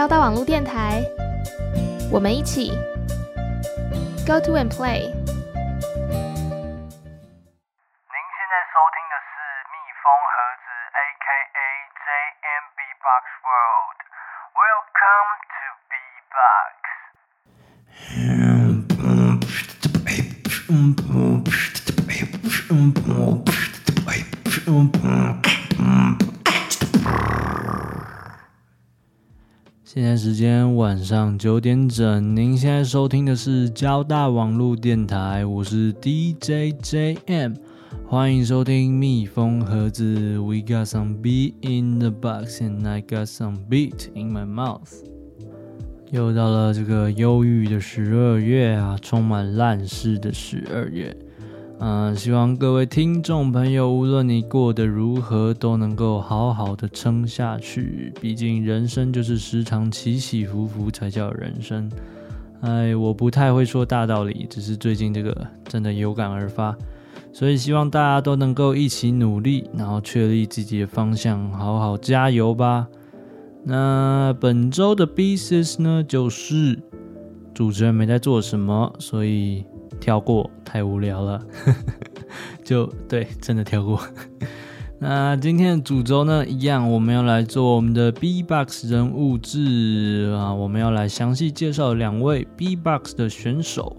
交大网络电台，我们一起 Go to and play。晚上九点整，您现在收听的是交大网络电台，我是 DJ JM，欢迎收听蜜蜂盒子。We got some beat in the box and I got some beat in my mouth。又到了这个忧郁的十二月啊，充满烂事的十二月。嗯，希望各位听众朋友，无论你过得如何，都能够好好的撑下去。毕竟人生就是时常起起伏伏才叫人生。哎，我不太会说大道理，只是最近这个真的有感而发，所以希望大家都能够一起努力，然后确立自己的方向，好好加油吧。那本周的 BSS 呢，就是主持人没在做什么，所以。跳过太无聊了，就对，真的跳过。那今天的主轴呢，一样，我们要来做我们的 B-Box 人物志啊，我们要来详细介绍两位 B-Box 的选手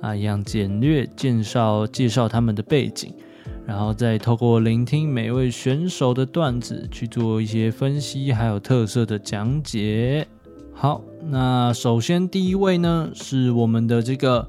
啊，一样简略介绍介绍他们的背景，然后再透过聆听每位选手的段子去做一些分析，还有特色的讲解。好，那首先第一位呢，是我们的这个。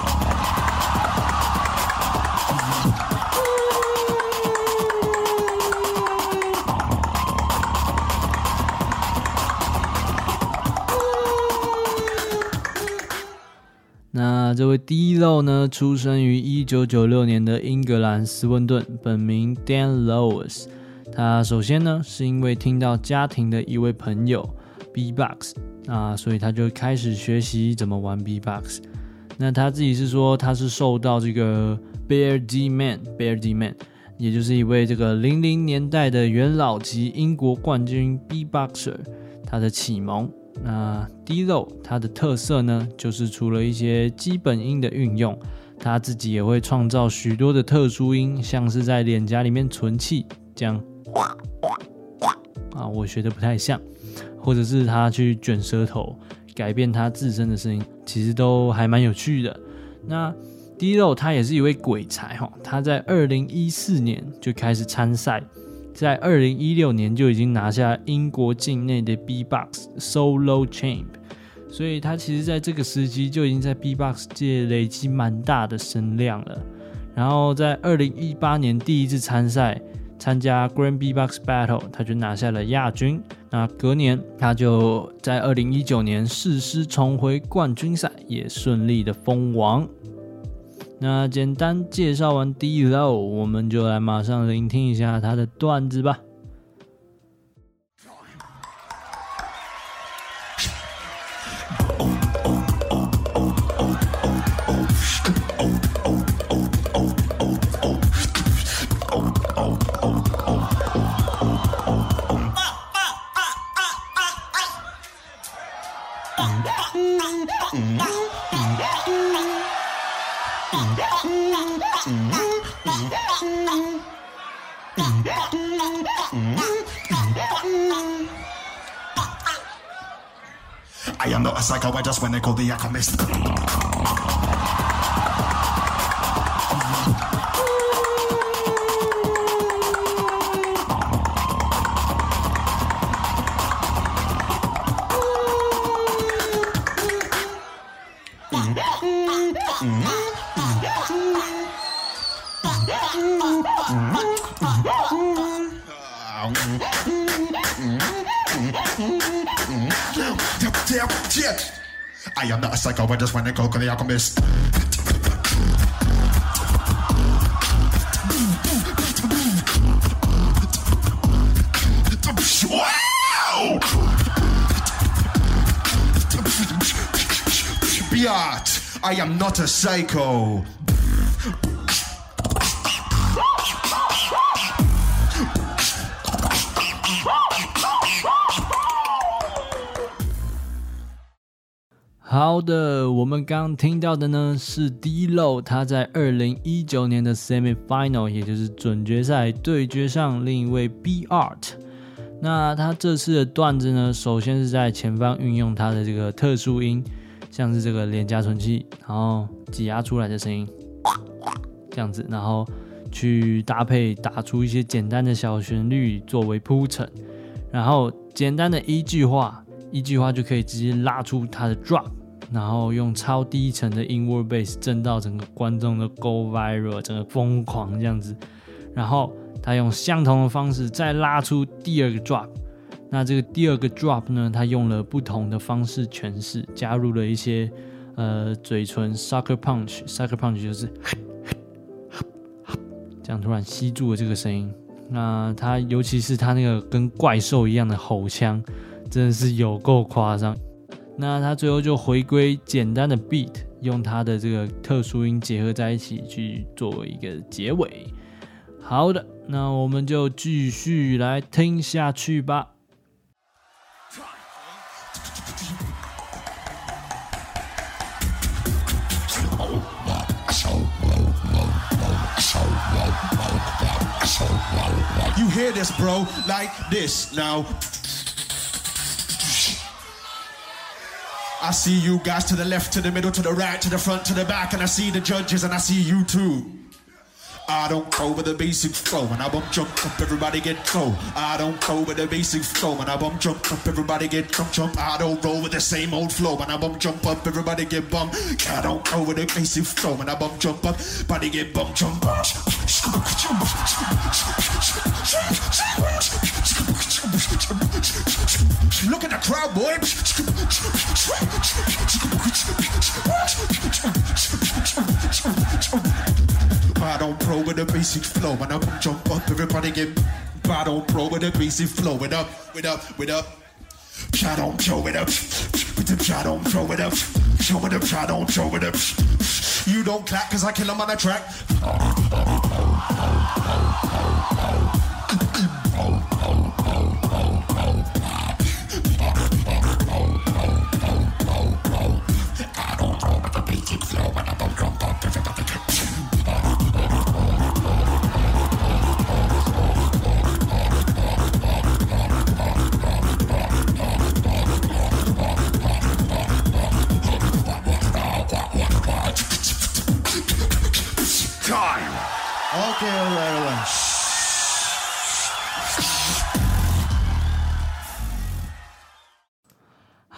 位 D-Lo 呢，出生于一九九六年的英格兰斯温顿，本名 Dan Lewis。他首先呢，是因为听到家庭的一位朋友 B-Box 啊，所以他就开始学习怎么玩 B-Box。那他自己是说，他是受到这个 Bear D Man，Bear D Man，也就是一位这个零零年代的元老级英国冠军 B-Boxer，他的启蒙。那 dl 它的特色呢，就是除了一些基本音的运用，他自己也会创造许多的特殊音，像是在脸颊里面存气这样，啊，我学的不太像，或者是他去卷舌头，改变他自身的声音，其实都还蛮有趣的。那 D-Lo 他也是一位鬼才哈，他在二零一四年就开始参赛。在二零一六年就已经拿下英国境内的 B-Box Solo Champ，所以他其实在这个时期就已经在 B-Box 界累积蛮大的声量了。然后在二零一八年第一次参赛，参加 Grand B-Box Battle，他就拿下了亚军。那隔年他就在二零一九年誓师重回冠军赛，也顺利的封王。那简单介绍完 D-Lo，我们就来马上聆听一下他的段子吧。psycho. I just wanna call the alchemist. psychologist when they go to the alchemist. I am not a psycho. 好的，我们刚刚听到的呢是 D-Lo，他在二零一九年的 Semi Final，也就是准决赛对决上另一位 B Art。那他这次的段子呢，首先是在前方运用他的这个特殊音，像是这个脸颊唇气，然后挤压出来的声音，这样子，然后去搭配打出一些简单的小旋律作为铺陈，然后简单的一句话，一句话就可以直接拉出他的 drop。然后用超低沉的 inward bass 震到整个观众的 go viral，整个疯狂这样子。然后他用相同的方式再拉出第二个 drop。那这个第二个 drop 呢，他用了不同的方式诠释，加入了一些呃嘴唇 sucker punch，sucker punch 就是这样突然吸住了这个声音。那他尤其是他那个跟怪兽一样的吼腔，真的是有够夸张。那他最后就回归简单的 beat，用他的这个特殊音结合在一起去作为一个结尾。好的，那我们就继续来听下去吧。You hear this, bro? Like this now. I see you guys to the left, to the middle, to the right, to the front, to the back, and I see the judges, and I see you too. I don't go with the basic flow, and I bump jump up, everybody get go. I don't go with the basic flow, and I bump jump up, everybody get jump jump. I don't roll with the same old flow, and I bump jump up, everybody get bump. I don't go with the basic flow, and I bump jump up, body get bump jump. Look at the crowd, boy. I don't pro with the basic flow, and I jump up, everybody get. I don't pro with the basic flow, with up, with up, with up. I don't show it up, with the I don't throw it up, show it up, I don't show it up. You don't clap cause I kill them on the track.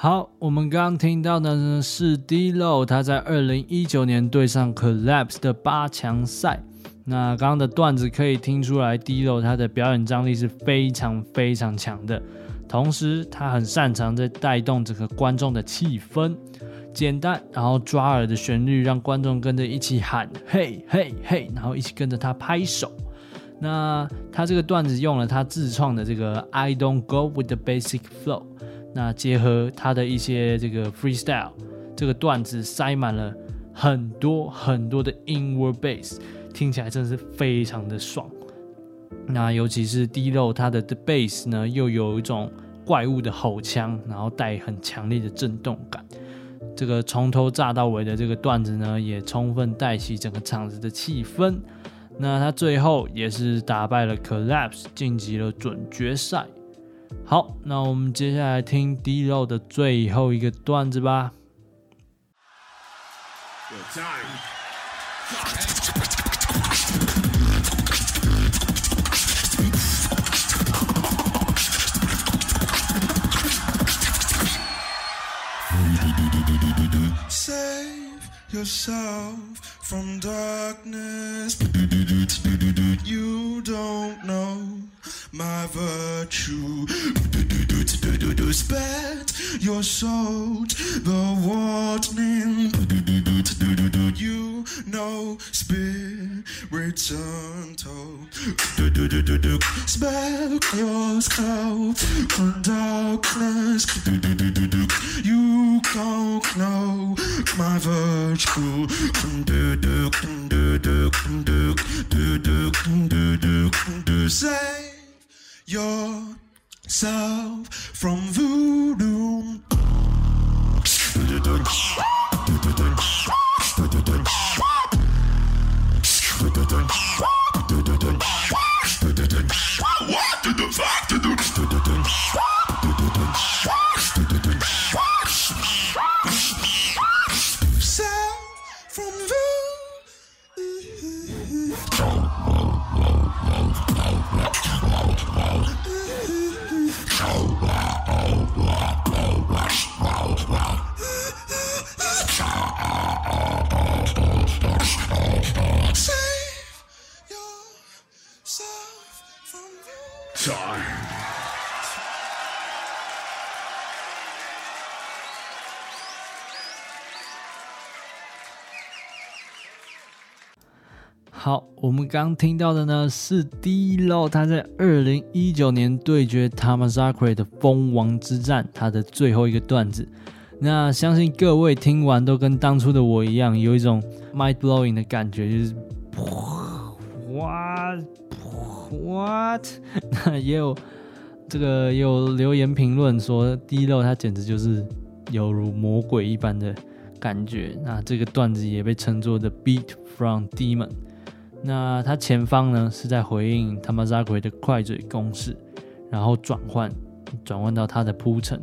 好，我们刚刚听到的呢是 D-Lo，他在二零一九年对上 Collapse 的八强赛。那刚刚的段子可以听出来，D-Lo 他的表演张力是非常非常强的，同时他很擅长在带动整个观众的气氛，简单然后抓耳的旋律让观众跟着一起喊嘿嘿嘿，然后一起跟着他拍手。那他这个段子用了他自创的这个 I don't go with the basic flow。那结合他的一些这个 freestyle，这个段子塞满了很多很多的 inward bass，听起来真是非常的爽。那尤其是 D-Lo 他的的 bass 呢，又有一种怪物的吼腔，然后带很强烈的震动感。这个从头炸到尾的这个段子呢，也充分带起整个场子的气氛。那他最后也是打败了 Collapse，晋级了准决赛。好，那我们接下来听 D-Lo 的最后一个段子吧。Save yourself from darkness. You don't know my virtue. Spread your soul, the warning. You know spirits untold. Spell yourself from darkness. You don't know my virtue. Do, yourself from voodoo. 好，我们刚听到的呢是 D-Lo 他在二零一九年对决 Tamazakre 的蜂王之战，他的最后一个段子。那相信各位听完都跟当初的我一样，有一种 mind blowing 的感觉，就是 what what？那也有这个也有留言评论说 D-Lo 他简直就是犹如魔鬼一般的感觉。那这个段子也被称作 The Beat from Demon。那他前方呢是在回应 Tamazakre 的快嘴攻势，然后转换转换到他的铺陈。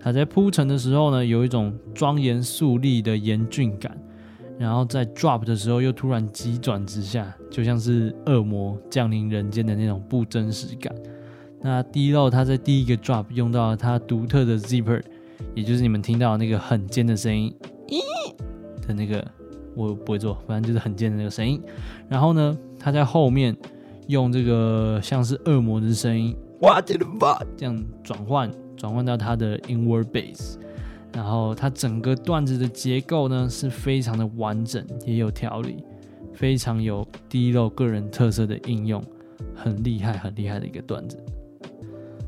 他在铺陈的时候呢，有一种庄严肃立的严峻感，然后在 drop 的时候又突然急转直下，就像是恶魔降临人间的那种不真实感。那 D-Lo 他在第一个 drop 用到了他独特的 zipper，也就是你们听到那个很尖的声音，咦的那个。我不会做，反正就是很贱的那个声音。然后呢，他在后面用这个像是恶魔的声音，What the fuck，这样转换转换到他的 inward bass。然后他整个段子的结构呢是非常的完整，也有条理，非常有低漏个人特色的应用，很厉害很厉害的一个段子。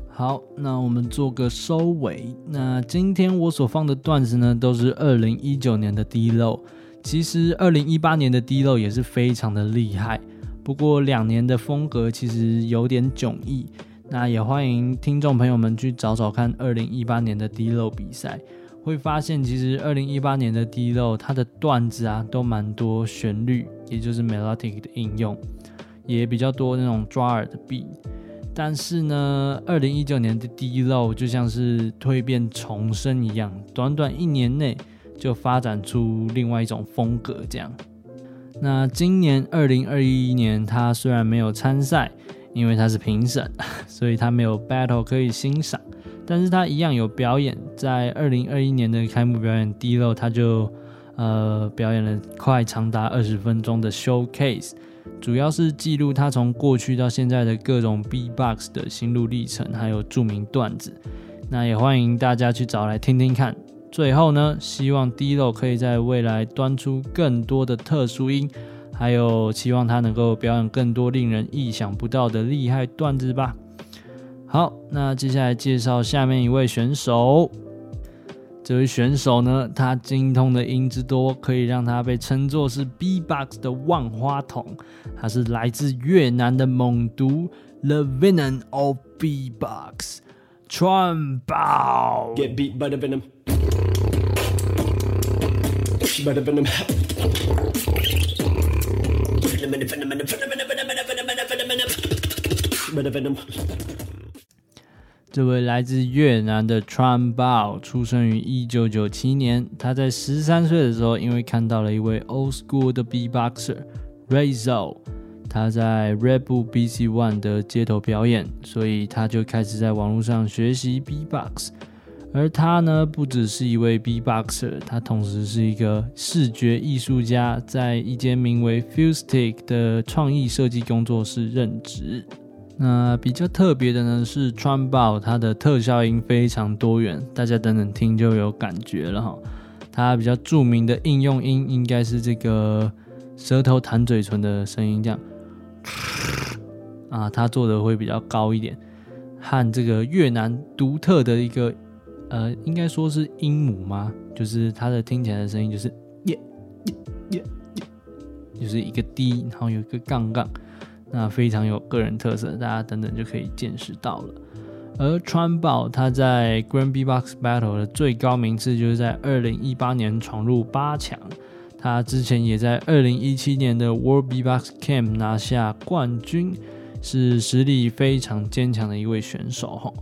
好，那我们做个收尾。那今天我所放的段子呢，都是二零一九年的 D-Lo。其实二零一八年的 dl 也是非常的厉害，不过两年的风格其实有点迥异。那也欢迎听众朋友们去找找看二零一八年的 dl 比赛，会发现其实二零一八年的 dl 它的段子啊都蛮多旋律，也就是 melodic 的应用，也比较多那种抓耳的 beat。但是呢，二零一九年的 dl 就像是蜕变重生一样，短短一年内。就发展出另外一种风格，这样。那今年二零二一年，他虽然没有参赛，因为他是评审，所以他没有 battle 可以欣赏，但是他一样有表演。在二零二一年的开幕表演，D-Lo 他就呃表演了快长达二十分钟的 showcase，主要是记录他从过去到现在的各种 B-box 的心路历程，还有著名段子。那也欢迎大家去找来听听看。最后呢，希望 D-Lo 可以在未来端出更多的特殊音，还有希望他能够表演更多令人意想不到的厉害段子吧。好，那接下来介绍下面一位选手。这位选手呢，他精通的音之多，可以让他被称作是 B-Box 的万花筒。他是来自越南的猛毒，The Venom of B-Box，Tron Bao。Get beat by the venom. 这位来自越南的 Tron Bao 出生于一九九七年。他在十三岁的时候，因为看到了一位 Old School 的 B-Boxer Razor，他在 Red Bull BC One 的街头表演，所以他就开始在网络上学习 B-Box。而他呢，不只是一位 B-Boxer，他同时是一个视觉艺术家，在一间名为 Fustic 的创意设计工作室任职。那比较特别的呢，是 Tron Bao，它的特效音非常多元，大家等等听就有感觉了哈。它比较著名的应用音应该是这个舌头弹嘴唇的声音，这样啊，它做的会比较高一点，和这个越南独特的一个。呃，应该说是音母吗？就是它的听起来的声音就是耶耶耶耶，就是一个低然后有一个杠杠，那非常有个人特色，大家等等就可以见识到了。而川宝他在 Grand B Box Battle 的最高名次就是在二零一八年闯入八强，他之前也在二零一七年的 World B Box Camp 拿下冠军，是实力非常坚强的一位选手吼。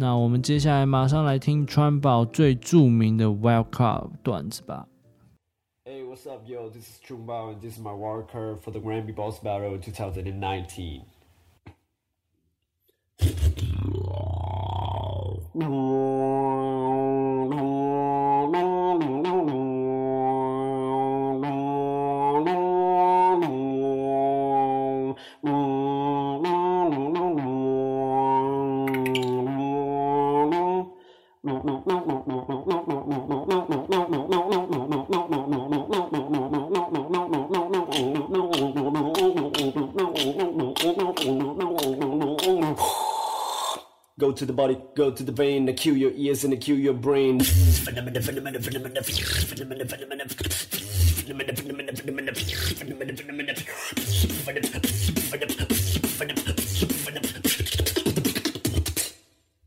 那我们接下来马上来听川宝最著名的 Wild Card 段子吧。Hey, what's up, yo? This is Chungbao, and this is my wild card for the Grand Beatbox Battle 2019. To the body, go to the vein, cue your ears and cue your brain.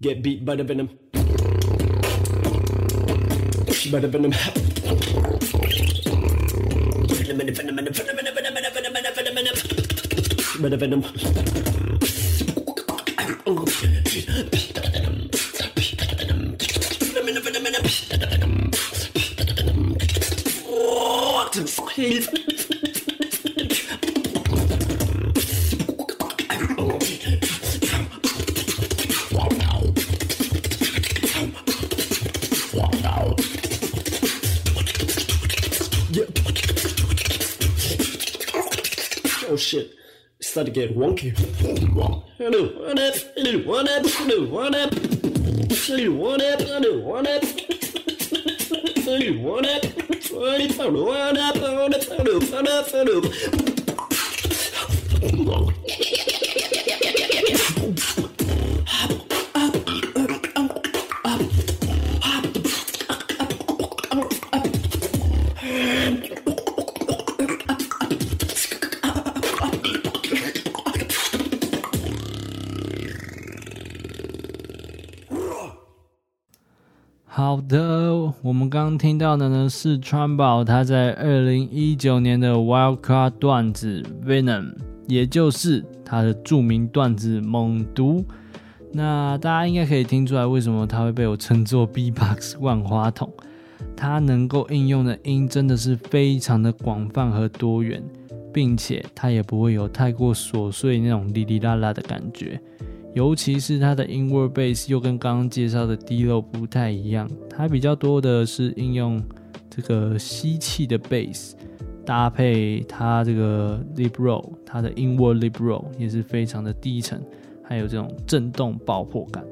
Get beat by the venom. By the venom. By the venom. Oh shit. Start to get wonky. Hello, what up? Hello, what up? Hello, what up? Hello, what up? Hello, what up? Hello, what up? Follow up, follow up, follow up, follow up. 好的，我们刚刚听到的呢是川宝他在二零一九年的 Wild Card 段子 Venom，也就是他的著名段子猛毒。那大家应该可以听出来，为什么他会被我称作 B-Box 万花筒？他能够应用的音真的是非常的广泛和多元，并且他也不会有太过琐碎那种哩哩啦啦的感觉。尤其是它的 inward bass 又跟刚刚介绍的 dlo 不太一样，它比较多的是应用这个吸气的 bass 搭配它这个 lip roll，它的 inward lip roll 也是非常的低沉，还有这种震动爆破感。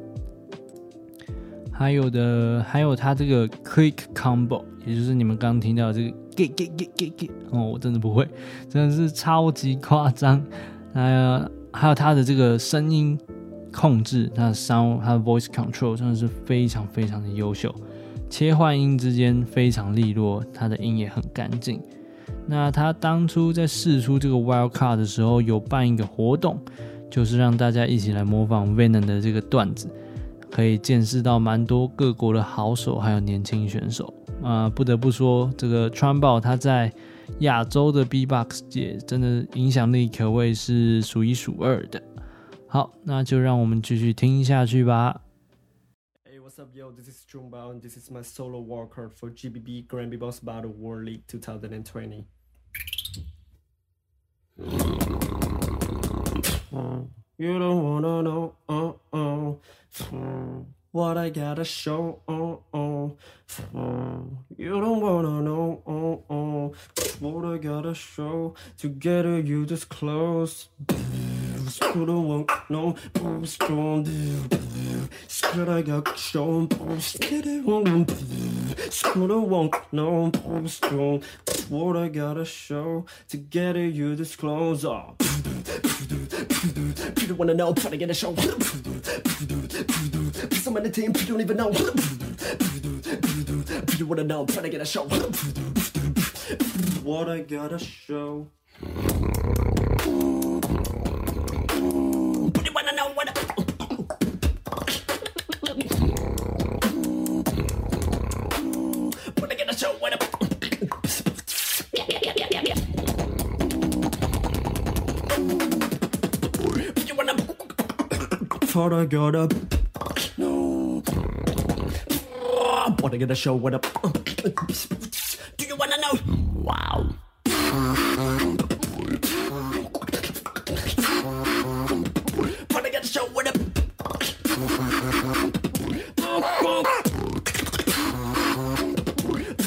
还有的还有它这个 click combo，也就是你们刚听到的这个 get get get get get，哦，我真的不会，真的是超级夸张。还有还有它的这个声音。控制它的 sound，它的 voice control 真的是非常非常的优秀，切换音之间非常利落，它的音也很干净。那他当初在试出这个 wild card 的时候，有办一个活动，就是让大家一起来模仿 Venom 的这个段子，可以见识到蛮多各国的好手还有年轻选手啊、不得不说，这个川宝他在亚洲的 B-Box 界真的影响力可谓是数一数二的。好，那就让我们继续听下去吧。Hey, what's up, yo? This is Chungbao, and this is my solo wildcard for GBB Grand Beatbox Battle World League 2020. You don't wanna know, uh, uh, what I gotta show, uh, uh, You don't wanna know, uh, uh, what I gotta show to get you this close. Screw won't no strong Screw I got won't no strong What I gotta show to get you this close. Ah. Up People wanna know, try to get a show. Some of the team, you don't even know. You wanna know? Try to get a show. What I gotta show. What I gotta. No. What I gotta show? What up? Do you wanna know? Wow. What I gotta show? What up?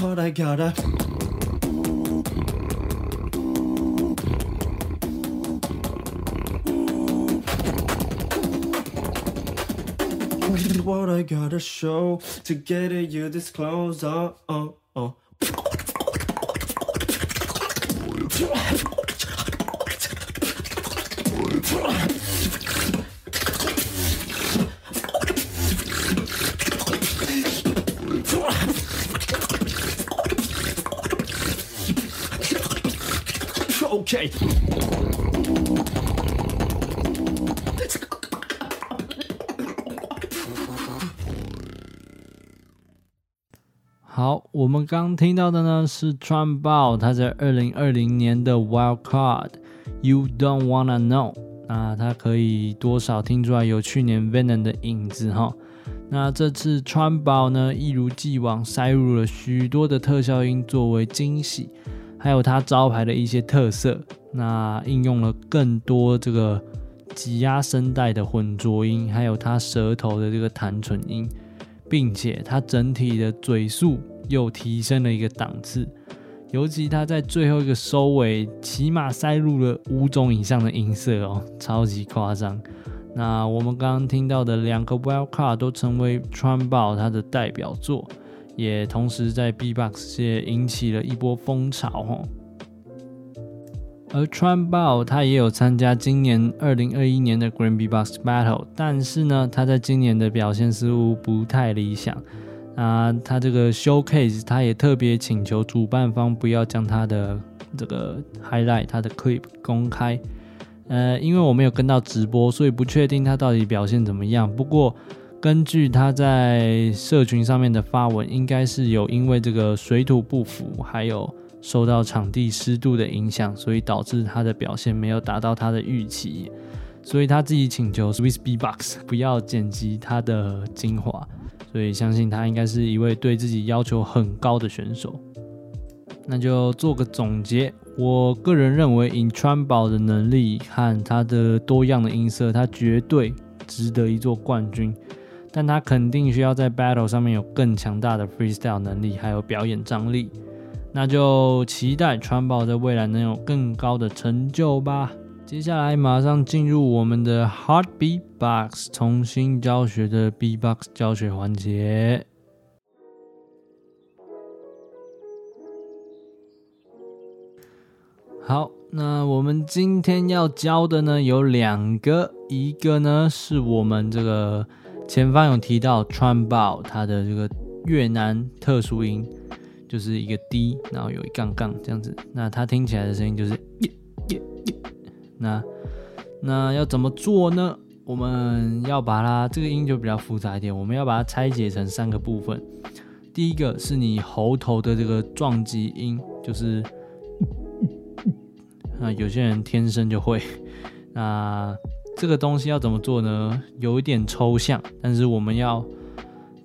What I gotta. What I gotta show to get you this close? Oh, oh, oh. Okay. 好，我们刚听到的呢是川宝他在二零二零年的 Wild Card You Don't Wanna Know，那他可以多少听出来有去年 Venom 的影子哈。那这次川宝呢，一如既往塞入了许多的特效音作为惊喜，还有他招牌的一些特色，那应用了更多这个挤压声带的混浊音，还有他舌头的这个弹唇音。并且它整体的嘴速又提升了一个档次，尤其它在最后一个收尾，起码塞入了五种以上的音色哦，超级夸张。那我们刚刚听到的两个 Wild Card 都成为川爆它的代表作，也同时在 B-Box 界引起了一波风潮哦。而川爆他也有参加今年二零二一年的 Grand B-Box Battle，但是呢，他在今年的表现似乎不太理想。啊，他这个 Showcase 他也特别请求主办方不要将他的这个 Highlight 他的 Clip 公开。呃，因为我没有跟到直播，所以不确定他到底表现怎么样。不过根据他在社群上面的发文，应该是有因为这个水土不服，还有。受到场地湿度的影响，所以导致他的表现没有达到他的预期，所以他自己请求 Swiss B-Box 不要剪辑他的精华，所以相信他应该是一位对自己要求很高的选手。那就做个总结，我个人认为 Intrapo 的能力和他的多样的音色，他绝对值得一座冠军，但他肯定需要在 Battle 上面有更强大的 Freestyle 能力，还有表演张力。那就期待川宝在未来能有更高的成就吧。接下来马上进入我们的 Heartbeat Box 重新教学的 B-Box 教学环节。好，那我们今天要教的呢有两个，一个呢是我们这个前方有提到川宝它的这个越南特殊音。就是一个 D，然后有一杠杠这样子，那它听起来的声音就是耶耶耶。那那要怎么做呢？我们要把它这个音就比较复杂一点，我们要把它拆解成三个部分。第一个是你喉头的这个撞击音，就是啊，有些人天生就会。那这个东西要怎么做呢？有一点抽象，但是我们要。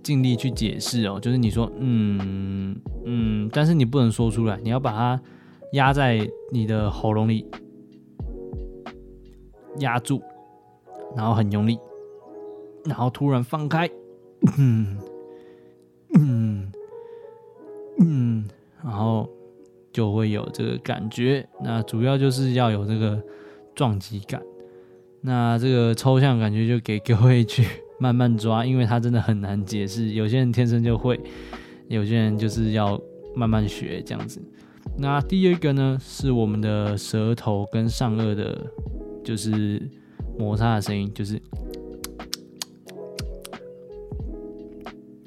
尽力去解释哦，就是你说嗯嗯，但是你不能说出来，你要把它压在你的喉咙里，压住，然后很用力，然后突然放开，嗯嗯嗯，然后就会有这个感觉。那主要就是要有这个撞击感，那这个抽象感觉就给各位去。慢慢抓，因为它真的很难解释。有些人天生就会，有些人就是要慢慢学这样子。那第二个呢，是我们的舌头跟上颚的，就是摩擦的声音，就是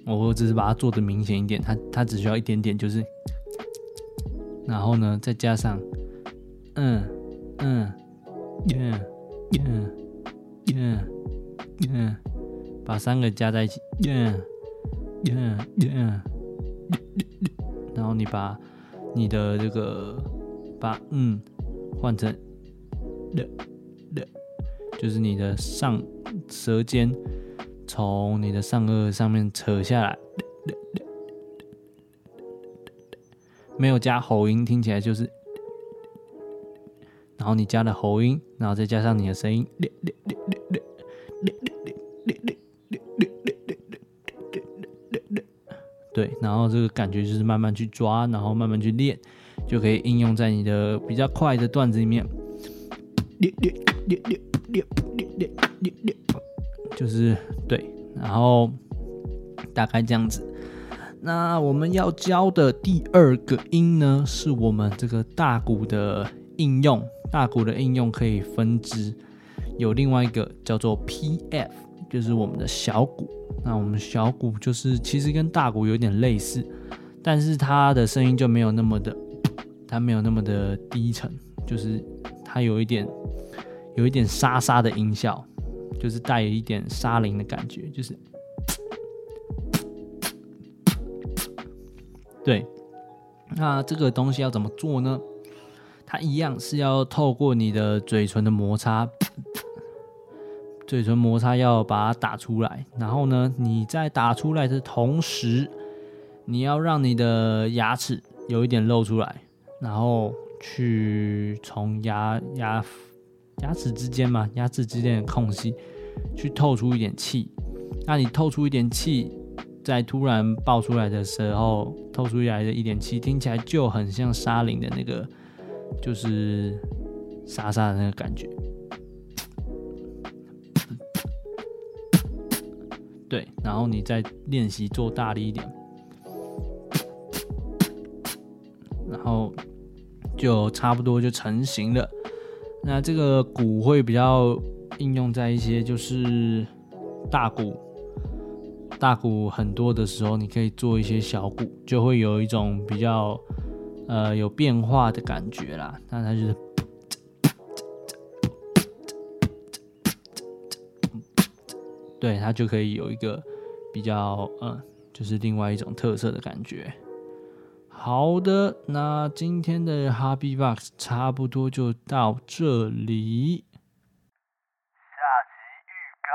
我只是把它做的明显一点，它它只需要一点点，就是，然后呢，再加上，嗯嗯，yeah yeah yeah yeah，把三个加在一起，yeah yeah yeah，然后你把你的这个把嗯换成的，就是你的上舌尖。从你的上颚上面扯下来，没有加喉音，听起来就是。然后你加了喉音，然后再加上你的声音，对，然后这个感觉就是慢慢去抓，然后慢慢去练，就可以应用在你的比较快的段子里面。就是对，然后大概这样子。那我们要教的第二个音呢，是我们这个大鼓的应用。大鼓的应用可以分支，有另外一个叫做 PF，就是我们的小鼓。那我们小鼓就是其实跟大鼓有点类似，但是它的声音就没有那么的，它没有那么的低沉，就是它有一点有一点沙沙的音效。就是带有一点沙铃的感觉，就是，对。那这个东西要怎么做呢？它一样是要透过你的嘴唇的摩擦，嘴唇摩擦要把它打出来。然后呢，你在打出来的同时，你要让你的牙齿有一点露出来，然后去从牙牙。牙齿之间嘛，牙齿之间的空隙，去透出一点气。那你透出一点气，在突然爆出来的时候，透出来的一点气，听起来就很像沙铃的那个，就是沙沙的那个感觉。对，然后你再练习做大力一点，然后就差不多就成型了。那这个鼓会比较应用在一些就是大鼓，大鼓很多的时候，你可以做一些小鼓，就会有一种比较呃有变化的感觉啦。那它就是，对，它就可以有一个比较嗯，就是另外一种特色的感觉。好的，那今天的 Hobby Box 差不多就到这里。下集预告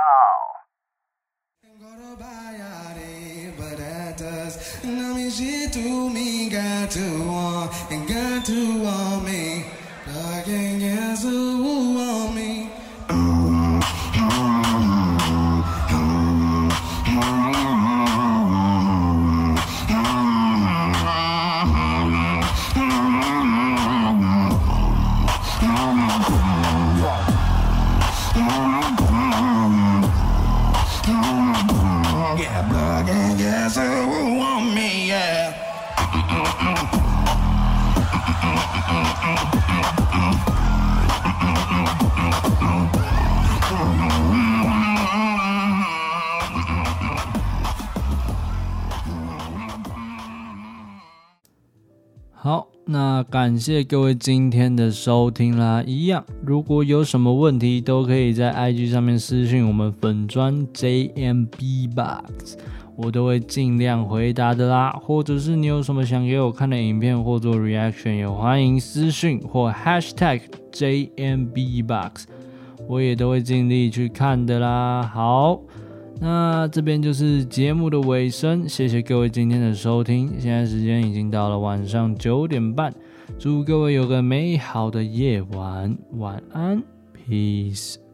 感谢各位今天的收听啦。一样，如果有什么问题，都可以在 IG 上面私信我们粉砖 JMB Box，我都会尽量回答的啦。或者是你有什么想给我看的影片或做 reaction，也欢迎私信或 Hashtag JMB Box，我也都会尽力去看的啦。好。那这边就是节目的尾声，谢谢各位今天的收听。现在时间已经到了晚上九点半，祝各位有个美好的夜晚，晚安，peace。